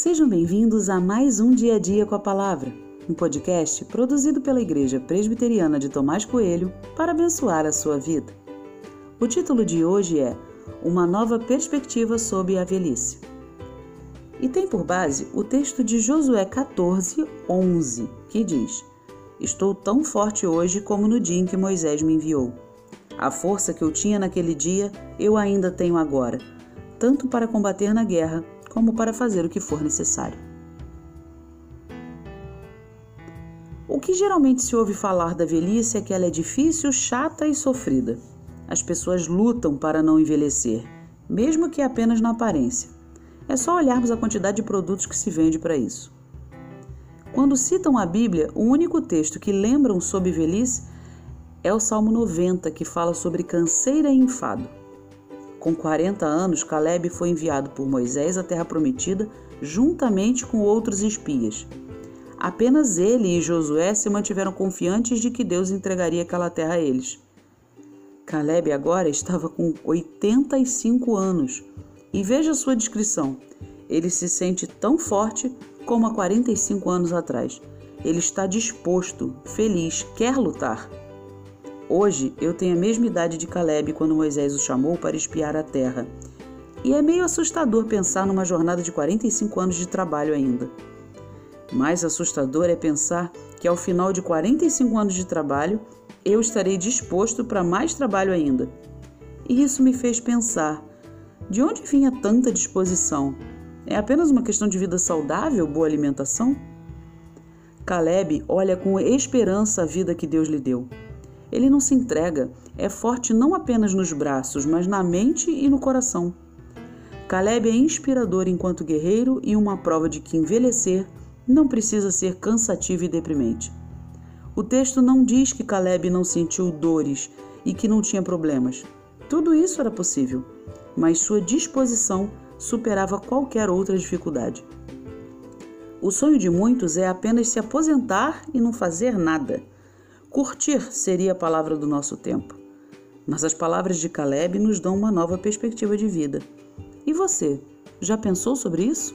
Sejam bem-vindos a mais um Dia a Dia com a Palavra, um podcast produzido pela Igreja Presbiteriana de Tomás Coelho para abençoar a sua vida. O título de hoje é Uma Nova Perspectiva sobre a Velhice. E tem por base o texto de Josué 14, 11, que diz: Estou tão forte hoje como no dia em que Moisés me enviou. A força que eu tinha naquele dia eu ainda tenho agora, tanto para combater na guerra como para fazer o que for necessário. O que geralmente se ouve falar da velhice é que ela é difícil, chata e sofrida. As pessoas lutam para não envelhecer, mesmo que apenas na aparência. É só olharmos a quantidade de produtos que se vende para isso. Quando citam a Bíblia, o único texto que lembram sobre velhice é o Salmo 90, que fala sobre canseira e enfado. Com 40 anos, Caleb foi enviado por Moisés à Terra Prometida juntamente com outros espias. Apenas ele e Josué se mantiveram confiantes de que Deus entregaria aquela terra a eles. Caleb agora estava com 85 anos e veja sua descrição. Ele se sente tão forte como há 45 anos atrás. Ele está disposto, feliz, quer lutar. Hoje eu tenho a mesma idade de Caleb quando Moisés o chamou para espiar a terra. E é meio assustador pensar numa jornada de 45 anos de trabalho ainda. Mais assustador é pensar que ao final de 45 anos de trabalho eu estarei disposto para mais trabalho ainda. E isso me fez pensar: de onde vinha tanta disposição? É apenas uma questão de vida saudável, boa alimentação? Caleb olha com esperança a vida que Deus lhe deu. Ele não se entrega, é forte não apenas nos braços, mas na mente e no coração. Caleb é inspirador enquanto guerreiro e uma prova de que envelhecer não precisa ser cansativo e deprimente. O texto não diz que Caleb não sentiu dores e que não tinha problemas. Tudo isso era possível, mas sua disposição superava qualquer outra dificuldade. O sonho de muitos é apenas se aposentar e não fazer nada. Curtir seria a palavra do nosso tempo. Mas as palavras de Caleb nos dão uma nova perspectiva de vida. E você, já pensou sobre isso?